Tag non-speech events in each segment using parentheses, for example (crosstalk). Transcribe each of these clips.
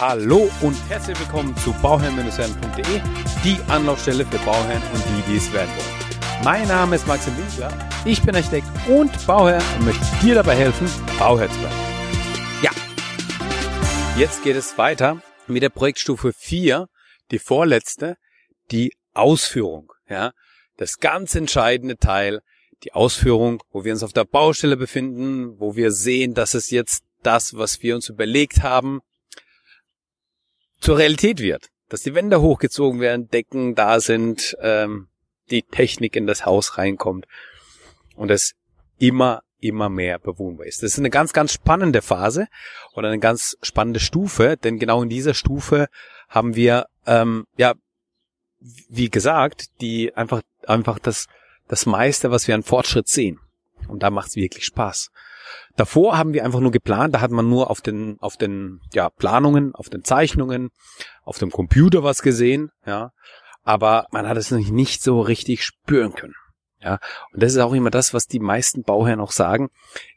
Hallo und herzlich willkommen zu bauherrn-werden.de, die Anlaufstelle für Bauherren und die, die es werden wollen. Mein Name ist Maxim Winkler, ich bin Architekt und Bauherr und möchte dir dabei helfen, Bauherr zu werden. Ja, jetzt geht es weiter mit der Projektstufe 4, die vorletzte, die Ausführung. Ja, das ganz entscheidende Teil, die Ausführung, wo wir uns auf der Baustelle befinden, wo wir sehen, dass es jetzt das, was wir uns überlegt haben, zur Realität wird. Dass die Wände hochgezogen werden, Decken da sind, ähm, die Technik in das Haus reinkommt und es immer, immer mehr bewohnbar ist. Das ist eine ganz, ganz spannende Phase oder eine ganz spannende Stufe, denn genau in dieser Stufe haben wir, ähm, ja, wie gesagt, die einfach, einfach das, das meiste, was wir an Fortschritt sehen. Und da macht es wirklich Spaß. Davor haben wir einfach nur geplant, da hat man nur auf den, auf den, ja, Planungen, auf den Zeichnungen, auf dem Computer was gesehen, ja. Aber man hat es nicht so richtig spüren können. Ja. Und das ist auch immer das, was die meisten Bauherren auch sagen.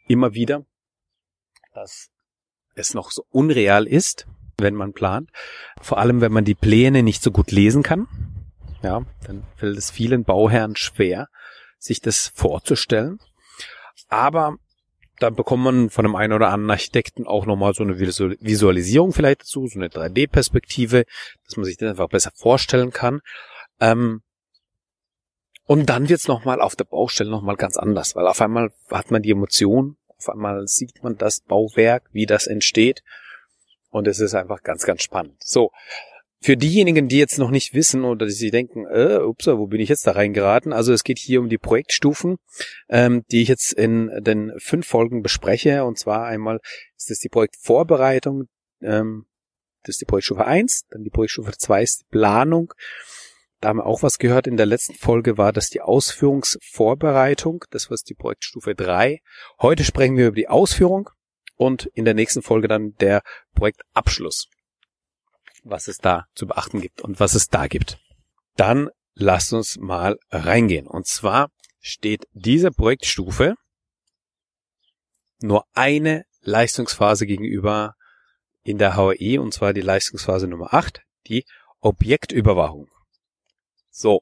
Immer wieder, dass es noch so unreal ist, wenn man plant. Vor allem, wenn man die Pläne nicht so gut lesen kann. Ja, dann fällt es vielen Bauherren schwer, sich das vorzustellen. Aber da bekommt man von dem einen oder anderen Architekten auch nochmal so eine Visualisierung vielleicht dazu, so eine 3D-Perspektive, dass man sich das einfach besser vorstellen kann. Ähm, und dann wird's nochmal auf der Baustelle nochmal ganz anders, weil auf einmal hat man die Emotion, auf einmal sieht man das Bauwerk, wie das entsteht. Und es ist einfach ganz, ganz spannend. So, für diejenigen, die jetzt noch nicht wissen oder die sich denken, äh, ups, wo bin ich jetzt da reingeraten? Also es geht hier um die Projektstufen, ähm, die ich jetzt in den fünf Folgen bespreche. Und zwar einmal ist das die Projektvorbereitung, ähm, das ist die Projektstufe eins, dann die Projektstufe zwei ist die Planung. Da haben wir auch was gehört. In der letzten Folge war das die Ausführungsvorbereitung. Das war die Projektstufe drei. Heute sprechen wir über die Ausführung und in der nächsten Folge dann der Projektabschluss was es da zu beachten gibt und was es da gibt. Dann lasst uns mal reingehen. Und zwar steht diese Projektstufe nur eine Leistungsphase gegenüber in der HAE, und zwar die Leistungsphase Nummer 8, die Objektüberwachung. So,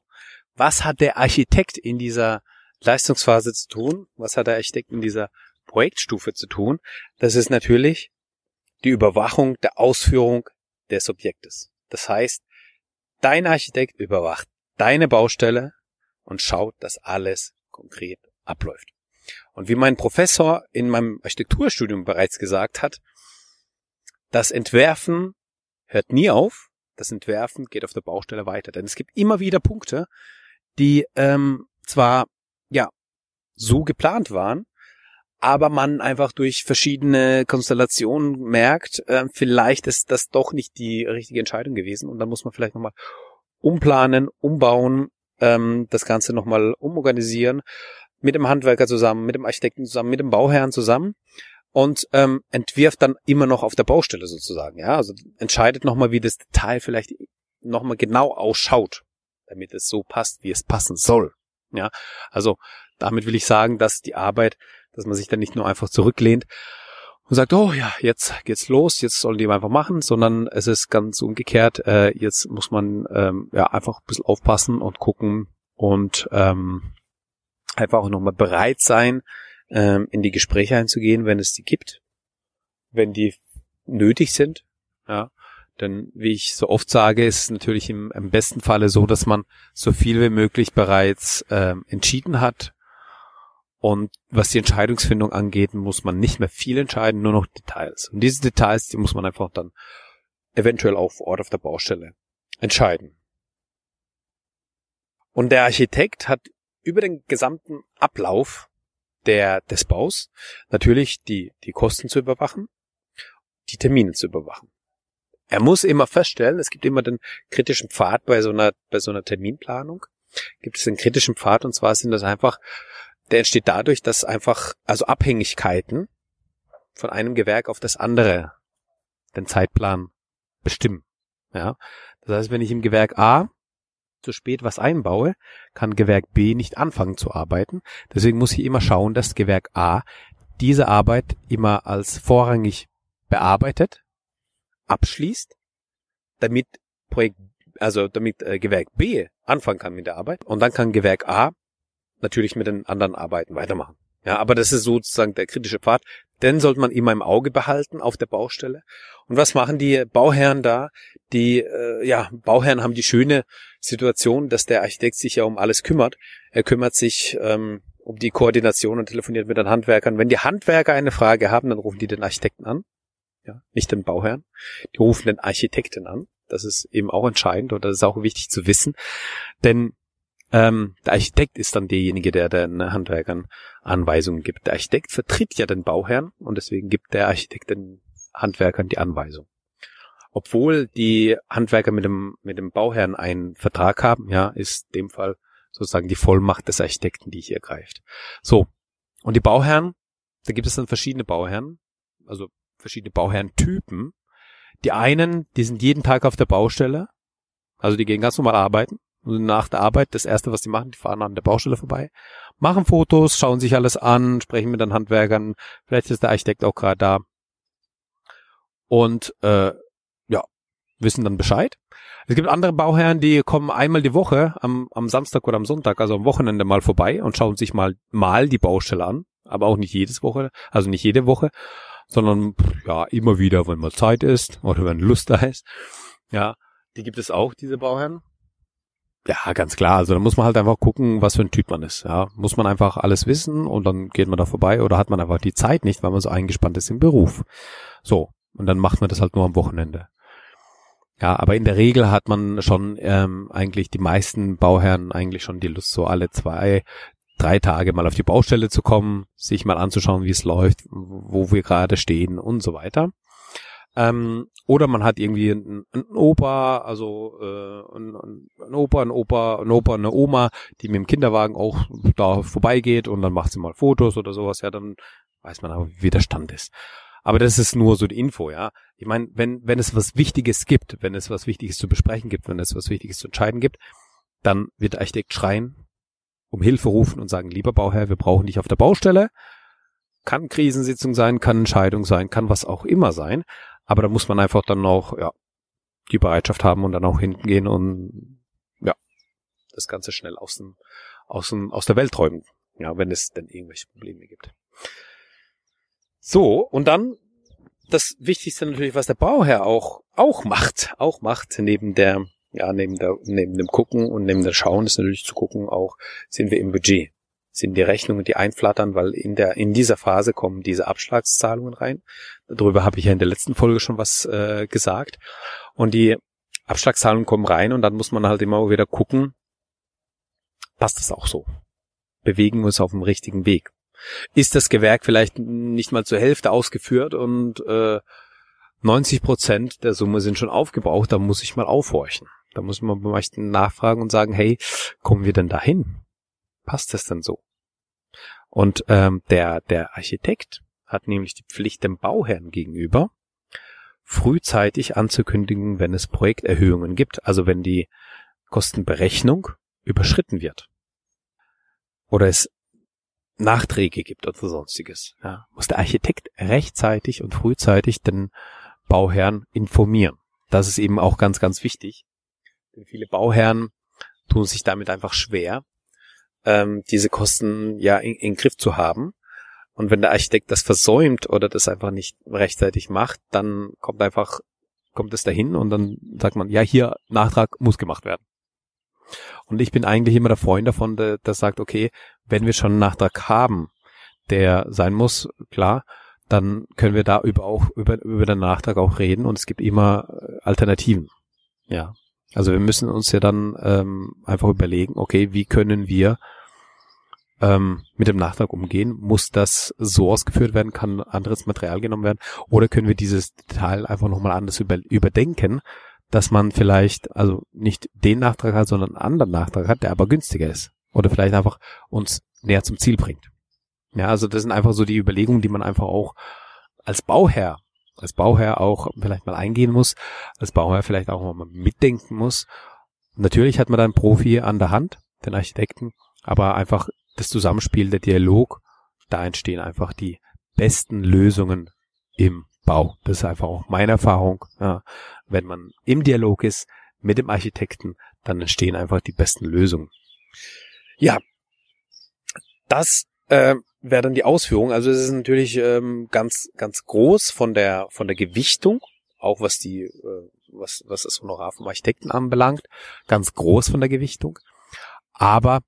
was hat der Architekt in dieser Leistungsphase zu tun? Was hat der Architekt in dieser Projektstufe zu tun? Das ist natürlich die Überwachung der Ausführung des Objektes. Das heißt, dein Architekt überwacht deine Baustelle und schaut, dass alles konkret abläuft. Und wie mein Professor in meinem Architekturstudium bereits gesagt hat, das Entwerfen hört nie auf, das Entwerfen geht auf der Baustelle weiter. Denn es gibt immer wieder Punkte, die ähm, zwar ja so geplant waren, aber man einfach durch verschiedene Konstellationen merkt, äh, vielleicht ist das doch nicht die richtige Entscheidung gewesen und dann muss man vielleicht nochmal umplanen, umbauen, ähm, das Ganze nochmal umorganisieren, mit dem Handwerker zusammen, mit dem Architekten zusammen, mit dem Bauherrn zusammen und ähm, entwirft dann immer noch auf der Baustelle sozusagen. Ja, also entscheidet nochmal, wie das Detail vielleicht nochmal genau ausschaut, damit es so passt, wie es passen soll. Ja, also damit will ich sagen, dass die Arbeit dass man sich dann nicht nur einfach zurücklehnt und sagt, oh ja, jetzt geht's los, jetzt sollen die einfach machen, sondern es ist ganz umgekehrt, äh, jetzt muss man ähm, ja einfach ein bisschen aufpassen und gucken und ähm, einfach auch nochmal bereit sein, ähm, in die Gespräche einzugehen, wenn es die gibt, wenn die nötig sind, ja. Denn wie ich so oft sage, ist es natürlich im, im besten Falle so, dass man so viel wie möglich bereits ähm, entschieden hat, und was die Entscheidungsfindung angeht, muss man nicht mehr viel entscheiden, nur noch Details. Und diese Details, die muss man einfach dann eventuell auch vor Ort auf der Baustelle entscheiden. Und der Architekt hat über den gesamten Ablauf der, des Baus natürlich die, die Kosten zu überwachen, die Termine zu überwachen. Er muss immer feststellen, es gibt immer den kritischen Pfad bei so einer, bei so einer Terminplanung. Gibt es den kritischen Pfad und zwar sind das einfach der entsteht dadurch, dass einfach, also Abhängigkeiten von einem Gewerk auf das andere den Zeitplan bestimmen. Ja. Das heißt, wenn ich im Gewerk A zu spät was einbaue, kann Gewerk B nicht anfangen zu arbeiten. Deswegen muss ich immer schauen, dass Gewerk A diese Arbeit immer als vorrangig bearbeitet, abschließt, damit Projekt, also damit äh, Gewerk B anfangen kann mit der Arbeit und dann kann Gewerk A natürlich mit den anderen Arbeiten weitermachen. Ja, aber das ist sozusagen der kritische Pfad. Den sollte man immer im Auge behalten auf der Baustelle. Und was machen die Bauherren da? Die äh, ja, Bauherren haben die schöne Situation, dass der Architekt sich ja um alles kümmert. Er kümmert sich ähm, um die Koordination und telefoniert mit den Handwerkern. Wenn die Handwerker eine Frage haben, dann rufen die den Architekten an. Ja, nicht den Bauherrn. Die rufen den Architekten an. Das ist eben auch entscheidend und das ist auch wichtig zu wissen. Denn ähm, der Architekt ist dann derjenige, der den Handwerkern Anweisungen gibt. Der Architekt vertritt ja den Bauherrn und deswegen gibt der Architekt den Handwerkern die Anweisung. Obwohl die Handwerker mit dem, mit dem Bauherrn einen Vertrag haben, ja, ist in dem Fall sozusagen die Vollmacht des Architekten, die hier greift. So. Und die Bauherren, da gibt es dann verschiedene Bauherren, also verschiedene Bauherrentypen. Die einen, die sind jeden Tag auf der Baustelle, also die gehen ganz normal arbeiten. Und nach der Arbeit, das erste, was die machen, die fahren an der Baustelle vorbei, machen Fotos, schauen sich alles an, sprechen mit den Handwerkern, vielleicht ist der Architekt auch gerade da. Und äh, ja, wissen dann Bescheid. Es gibt andere Bauherren, die kommen einmal die Woche am, am Samstag oder am Sonntag, also am Wochenende mal vorbei und schauen sich mal mal die Baustelle an, aber auch nicht jedes Woche, also nicht jede Woche, sondern ja immer wieder, wenn mal Zeit ist oder wenn Lust da ist. Ja, die gibt es auch, diese Bauherren. Ja, ganz klar. Also da muss man halt einfach gucken, was für ein Typ man ist. Ja, muss man einfach alles wissen und dann geht man da vorbei oder hat man einfach die Zeit nicht, weil man so eingespannt ist im Beruf. So. Und dann macht man das halt nur am Wochenende. Ja, aber in der Regel hat man schon ähm, eigentlich die meisten Bauherren eigentlich schon die Lust, so alle zwei, drei Tage mal auf die Baustelle zu kommen, sich mal anzuschauen, wie es läuft, wo wir gerade stehen und so weiter. Ähm, oder man hat irgendwie einen, einen Opa, also äh, einen Opa, ein Opa, ein Opa, eine Oma, die mit dem Kinderwagen auch da vorbeigeht und dann macht sie mal Fotos oder sowas, ja, dann weiß man aber, wie der Stand ist. Aber das ist nur so die Info, ja. Ich meine, wenn, wenn es was Wichtiges gibt, wenn es was Wichtiges zu besprechen gibt, wenn es was Wichtiges zu entscheiden gibt, dann wird der Architekt schreien, um Hilfe rufen und sagen, lieber Bauherr, wir brauchen dich auf der Baustelle. Kann Krisensitzung sein, kann Entscheidung sein, kann was auch immer sein. Aber da muss man einfach dann auch, ja, die Bereitschaft haben und dann auch hinten gehen und, ja, das Ganze schnell aus dem, aus dem, aus der Welt räumen. Ja, wenn es denn irgendwelche Probleme gibt. So, und dann das Wichtigste natürlich, was der Bauherr auch, auch macht, auch macht, neben der, ja, neben der, neben dem Gucken und neben der Schauen ist natürlich zu gucken auch, sind wir im Budget? Sind die Rechnungen, die einflattern, weil in der, in dieser Phase kommen diese Abschlagszahlungen rein. Darüber habe ich ja in der letzten Folge schon was äh, gesagt. Und die Abschlagszahlungen kommen rein und dann muss man halt immer wieder gucken, passt das auch so? Bewegen wir uns auf dem richtigen Weg? ist das Gewerk vielleicht nicht mal zur Hälfte ausgeführt und äh, 90 Prozent der Summe sind schon aufgebraucht, da muss ich mal aufhorchen. Da muss man Architekten nachfragen und sagen, hey, kommen wir denn dahin? Passt das denn so? Und ähm, der, der Architekt hat nämlich die Pflicht dem Bauherrn gegenüber, frühzeitig anzukündigen, wenn es Projekterhöhungen gibt, also wenn die Kostenberechnung überschritten wird. Oder es Nachträge gibt oder sonstiges. Ja, muss der Architekt rechtzeitig und frühzeitig den Bauherrn informieren. Das ist eben auch ganz, ganz wichtig. Denn viele Bauherren tun sich damit einfach schwer, ähm, diese Kosten ja in, in Griff zu haben. Und wenn der Architekt das versäumt oder das einfach nicht rechtzeitig macht, dann kommt einfach, kommt es dahin und dann sagt man, ja, hier Nachtrag muss gemacht werden. Und ich bin eigentlich immer der Freund davon, der, der sagt, okay, wenn wir schon einen Nachtrag haben, der sein muss, klar, dann können wir da über auch über, über den Nachtrag auch reden und es gibt immer äh, Alternativen. Ja. Also wir müssen uns ja dann ähm, einfach überlegen, okay, wie können wir ähm, mit dem Nachtrag umgehen? Muss das so ausgeführt werden? Kann anderes Material genommen werden? Oder können wir dieses Detail einfach nochmal anders über, überdenken, dass man vielleicht also nicht den Nachtrag hat, sondern einen anderen Nachtrag hat, der aber günstiger ist. Oder vielleicht einfach uns näher zum Ziel bringt. Ja, also das sind einfach so die Überlegungen, die man einfach auch als Bauherr, als Bauherr auch vielleicht mal eingehen muss, als Bauherr vielleicht auch mal mitdenken muss. Natürlich hat man da Profi an der Hand, den Architekten, aber einfach das Zusammenspiel, der Dialog, da entstehen einfach die besten Lösungen im Bau. Das ist einfach auch meine Erfahrung. Ja, wenn man im Dialog ist mit dem Architekten, dann entstehen einfach die besten Lösungen. Ja, das äh, wäre dann die Ausführung. Also es ist natürlich ähm, ganz ganz groß von der von der Gewichtung, auch was die äh, was was das Honorar vom Architekten anbelangt, ganz groß von der Gewichtung. Aber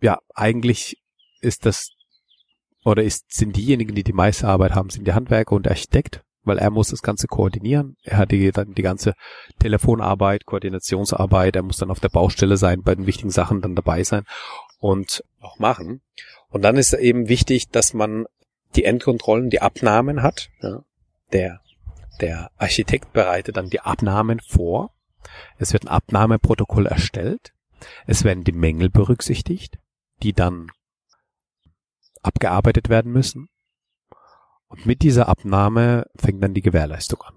ja, eigentlich ist das oder ist, sind diejenigen, die die meiste Arbeit haben, sind die Handwerker und der Architekt, weil er muss das Ganze koordinieren. Er hat die, dann die ganze Telefonarbeit, Koordinationsarbeit, er muss dann auf der Baustelle sein, bei den wichtigen Sachen dann dabei sein und auch machen. Und dann ist eben wichtig, dass man die Endkontrollen, die Abnahmen hat. Ja. Der, der Architekt bereitet dann die Abnahmen vor. Es wird ein Abnahmeprotokoll erstellt. Es werden die Mängel berücksichtigt, die dann abgearbeitet werden müssen. Und mit dieser Abnahme fängt dann die Gewährleistung an.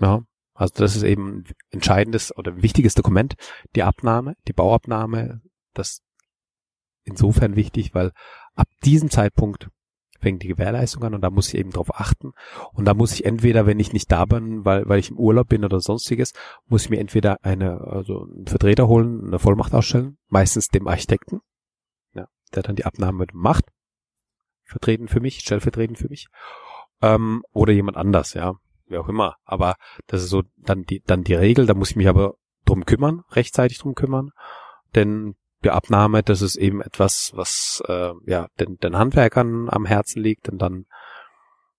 Ja, also das ist eben ein entscheidendes oder wichtiges Dokument, die Abnahme, die Bauabnahme. Das insofern wichtig, weil ab diesem Zeitpunkt fängt die Gewährleistung an und da muss ich eben drauf achten. Und da muss ich entweder, wenn ich nicht da bin, weil, weil ich im Urlaub bin oder sonstiges, muss ich mir entweder eine, also einen Vertreter holen, eine Vollmacht ausstellen, meistens dem Architekten, ja, der dann die Abnahme macht vertreten für mich, stellvertretend für mich, ähm, oder jemand anders, ja, wie auch immer. Aber das ist so dann die dann die Regel. Da muss ich mich aber drum kümmern, rechtzeitig drum kümmern, denn Abnahme, das ist eben etwas, was äh, ja den, den Handwerkern am Herzen liegt und dann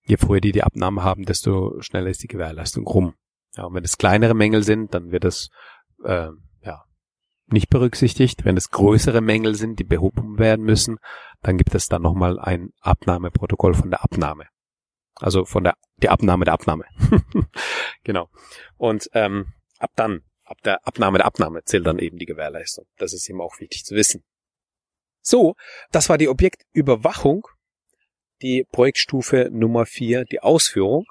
je früher die die Abnahme haben, desto schneller ist die Gewährleistung rum. Ja, und wenn es kleinere Mängel sind, dann wird es äh, nicht berücksichtigt. Wenn es größere Mängel sind, die behoben werden müssen, dann gibt es dann nochmal ein Abnahmeprotokoll von der Abnahme. Also von der die Abnahme der Abnahme. (laughs) genau. Und ähm, ab dann, ab der Abnahme der Abnahme zählt dann eben die Gewährleistung. Das ist eben auch wichtig zu wissen. So, das war die Objektüberwachung, die Projektstufe Nummer vier, die Ausführung.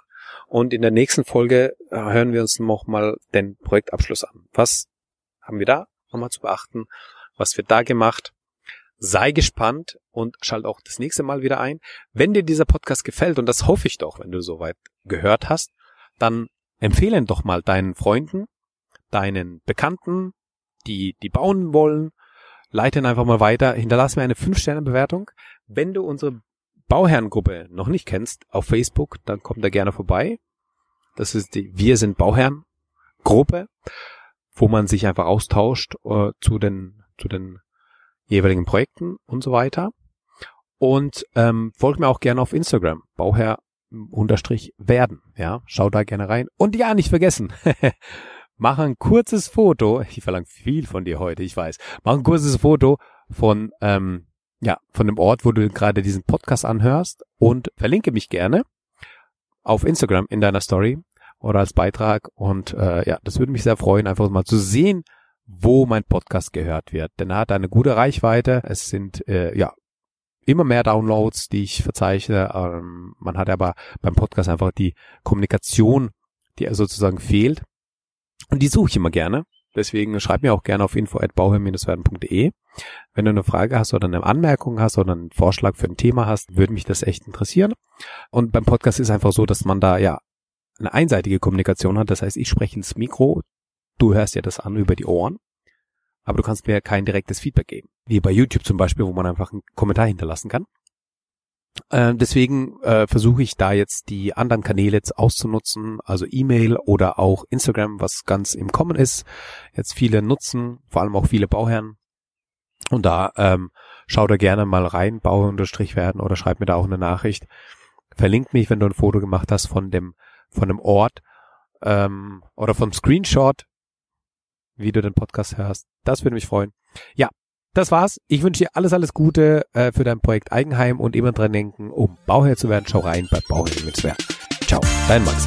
Und in der nächsten Folge äh, hören wir uns nochmal den Projektabschluss an. Was haben wir da? nochmal zu beachten. Was wird da gemacht? Sei gespannt und schalt auch das nächste Mal wieder ein. Wenn dir dieser Podcast gefällt, und das hoffe ich doch, wenn du soweit gehört hast, dann empfehle ihn doch mal deinen Freunden, deinen Bekannten, die, die bauen wollen. Leite ihn einfach mal weiter. Hinterlass mir eine 5-Sterne-Bewertung. Wenn du unsere Bauherrengruppe noch nicht kennst auf Facebook, dann komm da gerne vorbei. Das ist die Wir sind Bauherren Gruppe wo man sich einfach austauscht äh, zu den zu den jeweiligen Projekten und so weiter. Und ähm, folgt mir auch gerne auf Instagram, Bauherr unterstrich werden. Ja, schau da gerne rein. Und ja, nicht vergessen. (laughs) mach ein kurzes Foto. Ich verlange viel von dir heute, ich weiß. Mach ein kurzes Foto von ähm, ja von dem Ort, wo du gerade diesen Podcast anhörst und verlinke mich gerne auf Instagram in deiner Story oder als Beitrag. Und äh, ja, das würde mich sehr freuen, einfach mal zu sehen, wo mein Podcast gehört wird. Denn er hat eine gute Reichweite. Es sind äh, ja immer mehr Downloads, die ich verzeichne. Ähm, man hat aber beim Podcast einfach die Kommunikation, die sozusagen fehlt. Und die suche ich immer gerne. Deswegen schreib mir auch gerne auf info@bauherr-werden.de. Wenn du eine Frage hast oder eine Anmerkung hast oder einen Vorschlag für ein Thema hast, würde mich das echt interessieren. Und beim Podcast ist einfach so, dass man da ja eine einseitige Kommunikation hat. Das heißt, ich spreche ins Mikro, du hörst ja das an über die Ohren, aber du kannst mir kein direktes Feedback geben. Wie bei YouTube zum Beispiel, wo man einfach einen Kommentar hinterlassen kann. Äh, deswegen äh, versuche ich da jetzt die anderen Kanäle jetzt auszunutzen, also E-Mail oder auch Instagram, was ganz im Kommen ist. Jetzt viele nutzen, vor allem auch viele Bauherren. Und da ähm, schau da gerne mal rein, Bauherr unterstrich werden oder schreib mir da auch eine Nachricht. Verlink mich, wenn du ein Foto gemacht hast von dem von einem Ort ähm, oder vom Screenshot, wie du den Podcast hörst. Das würde mich freuen. Ja, das war's. Ich wünsche dir alles, alles Gute äh, für dein Projekt Eigenheim und immer dran denken, um Bauherr zu werden, schau rein bei Bauherr mit Ciao, dein Max.